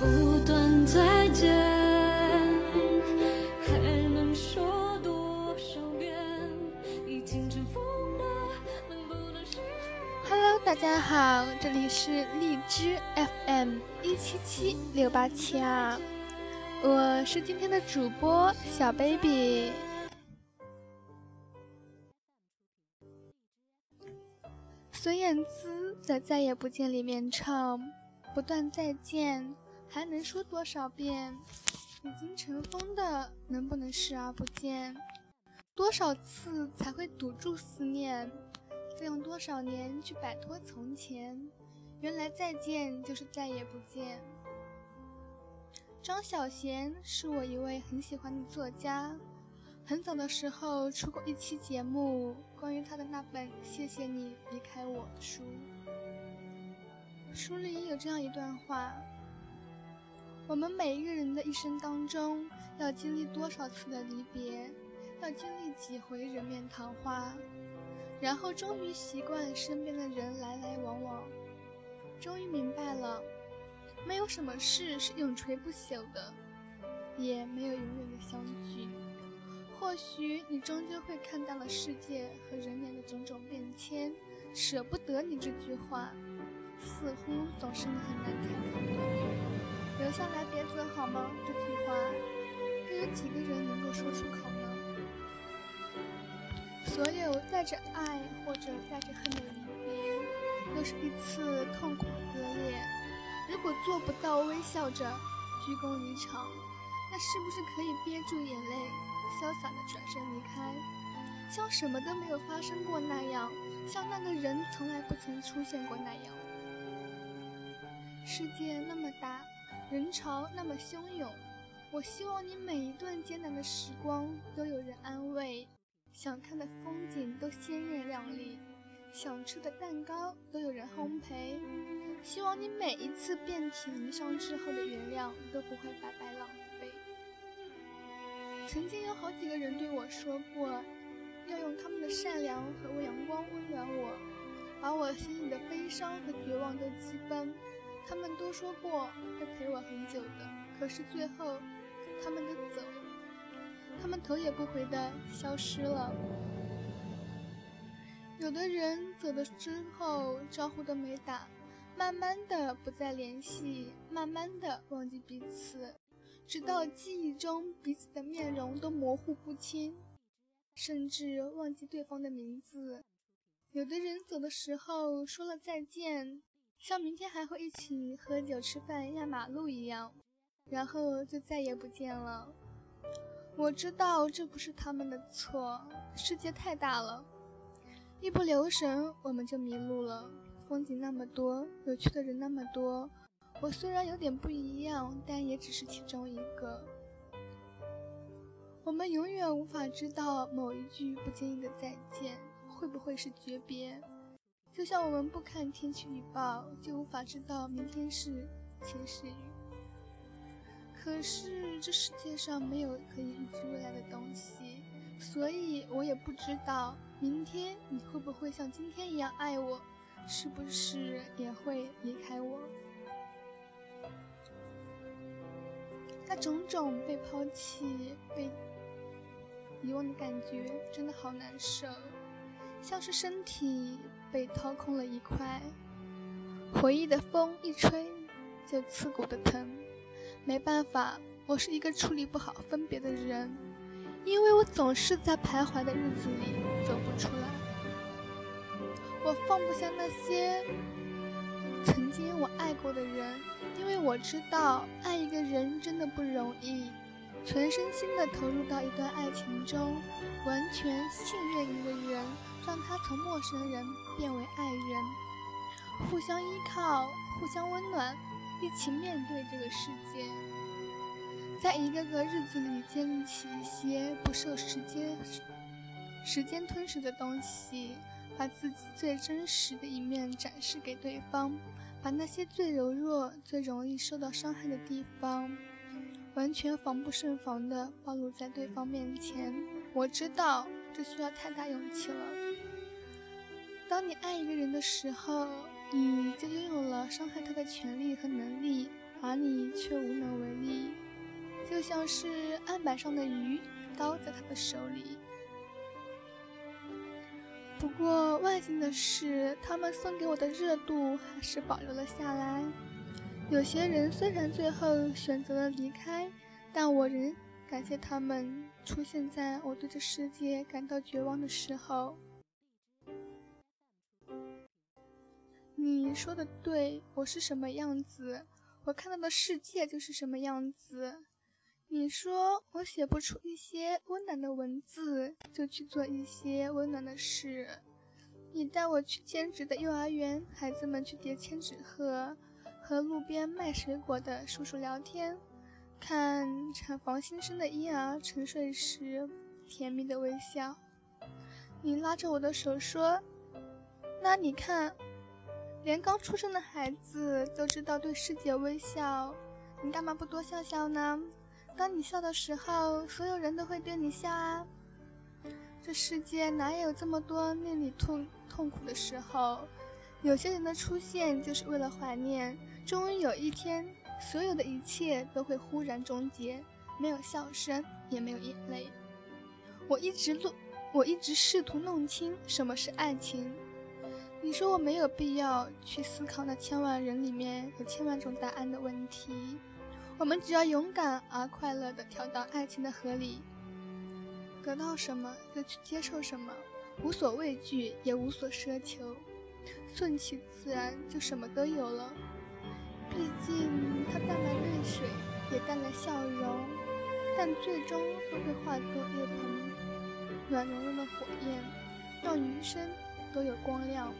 不断再见，Hello，大家好，这里是荔枝 FM 一七七六八七二，我是今天的主播小 baby。孙燕姿在《再也不见》里面唱：“不断再见，还能说多少遍？已经尘封的，能不能视而不见？多少次才会堵住思念？再用多少年去摆脱从前？原来再见就是再也不见。”张小娴是我一位很喜欢的作家。很早的时候出过一期节目，关于他的那本《谢谢你离开我》的书。书里有这样一段话：我们每一个人的一生当中，要经历多少次的离别，要经历几回人面桃花，然后终于习惯身边的人来来往往，终于明白了，没有什么事是永垂不朽的，也没有永远的相聚。或许你终究会看淡了世界和人脸的种种变迁，舍不得你这句话，似乎总是你很难开口的。留下来别走好吗？这句话，又有几个人能够说出口呢？所有带着爱或者带着恨的离别，都是一次痛苦的割裂。如果做不到微笑着鞠躬离场，那是不是可以憋住眼泪？潇洒的转身离开，像什么都没有发生过那样，像那个人从来不曾出现过那样。世界那么大，人潮那么汹涌，我希望你每一段艰难的时光都有人安慰，想看的风景都鲜艳亮丽，想吃的蛋糕都有人烘焙。希望你每一次遍体鳞伤之后的原谅都不会白白浪费。曾经有好几个人对我说过，要用他们的善良和阳光温暖我，把我心里的悲伤和绝望都击奔。他们都说过会陪我很久的，可是最后他们都走了，他们头也不回的消失了。有的人走了之后招呼都没打，慢慢的不再联系，慢慢的忘记彼此。直到记忆中彼此的面容都模糊不清，甚至忘记对方的名字。有的人走的时候说了再见，像明天还会一起喝酒吃饭压马路一样，然后就再也不见了。我知道这不是他们的错，世界太大了，一不留神我们就迷路了。风景那么多，有趣的人那么多。我虽然有点不一样，但也只是其中一个。我们永远无法知道某一句不经意的再见会不会是诀别，就像我们不看天气预报就无法知道明天是晴是雨。可是这世界上没有可以预知未来的东西，所以我也不知道明天你会不会像今天一样爱我，是不是也会离开我。那种种被抛弃、被遗忘的感觉，真的好难受，像是身体被掏空了一块。回忆的风一吹，就刺骨的疼。没办法，我是一个处理不好分别的人，因为我总是在徘徊的日子里走不出来。我放不下那些曾经我爱过的人。因为我知道爱一个人真的不容易，全身心的投入到一段爱情中，完全信任一个人，让他从陌生人变为爱人，互相依靠，互相温暖，一起面对这个世界，在一个个日子里建立起一些不受时间时间吞噬的东西，把自己最真实的一面展示给对方。把那些最柔弱、最容易受到伤害的地方，完全防不胜防地暴露在对方面前。我知道这需要太大勇气了。当你爱一个人的时候，你就拥有了伤害他的权利和能力，而你却无能为力，就像是案板上的鱼，刀在他的手里。不过万幸的是，他们送给我的热度还是保留了下来。有些人虽然最后选择了离开，但我仍感谢他们出现在我对这世界感到绝望的时候。你说的对，我是什么样子，我看到的世界就是什么样子。你说我写不出一些温暖的文字，就去做一些温暖的事。你带我去兼职的幼儿园，孩子们去叠千纸鹤，和路边卖水果的叔叔聊天，看产房新生的婴儿沉睡时甜蜜的微笑。你拉着我的手说：“那你看，连刚出生的孩子都知道对世界微笑，你干嘛不多笑笑呢？”当你笑的时候，所有人都会对你笑啊。这世界哪有这么多令你痛痛苦的时候？有些人的出现就是为了怀念。终于有一天，所有的一切都会忽然终结，没有笑声，也没有眼泪。我一直弄，我一直试图弄清什么是爱情。你说我没有必要去思考那千万人里面有千万种答案的问题。我们只要勇敢而快乐地跳到爱情的河里，得到什么就去接受什么，无所畏惧也无所奢求，顺其自然就什么都有了。毕竟它带来泪水，也带来笑容，但最终都会化作一盆暖融融的火焰，让余生都有光亮。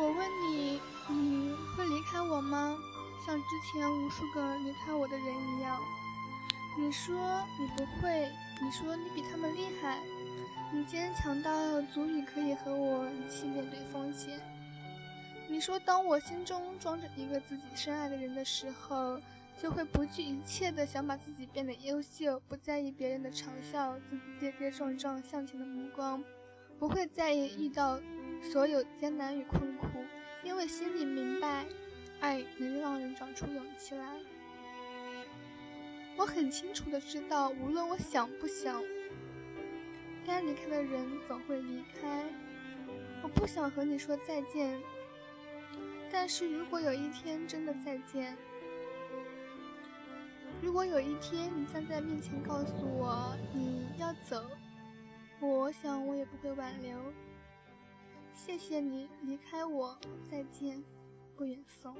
我问你。你会离开我吗？像之前无数个离开我的人一样。你说你不会，你说你比他们厉害，你坚强到足以可以和我一起面对风险。你说当我心中装着一个自己深爱的人的时候，就会不惧一切的想把自己变得优秀，不在意别人的嘲笑，自己跌跌撞撞向前的目光，不会在意遇到所有艰难与困苦。因为心里明白，爱能让人长出勇气来。我很清楚的知道，无论我想不想，离开的人总会离开。我不想和你说再见，但是如果有一天真的再见，如果有一天你站在面前告诉我你要走，我想我也不会挽留。谢谢你离开我，再见，不远送。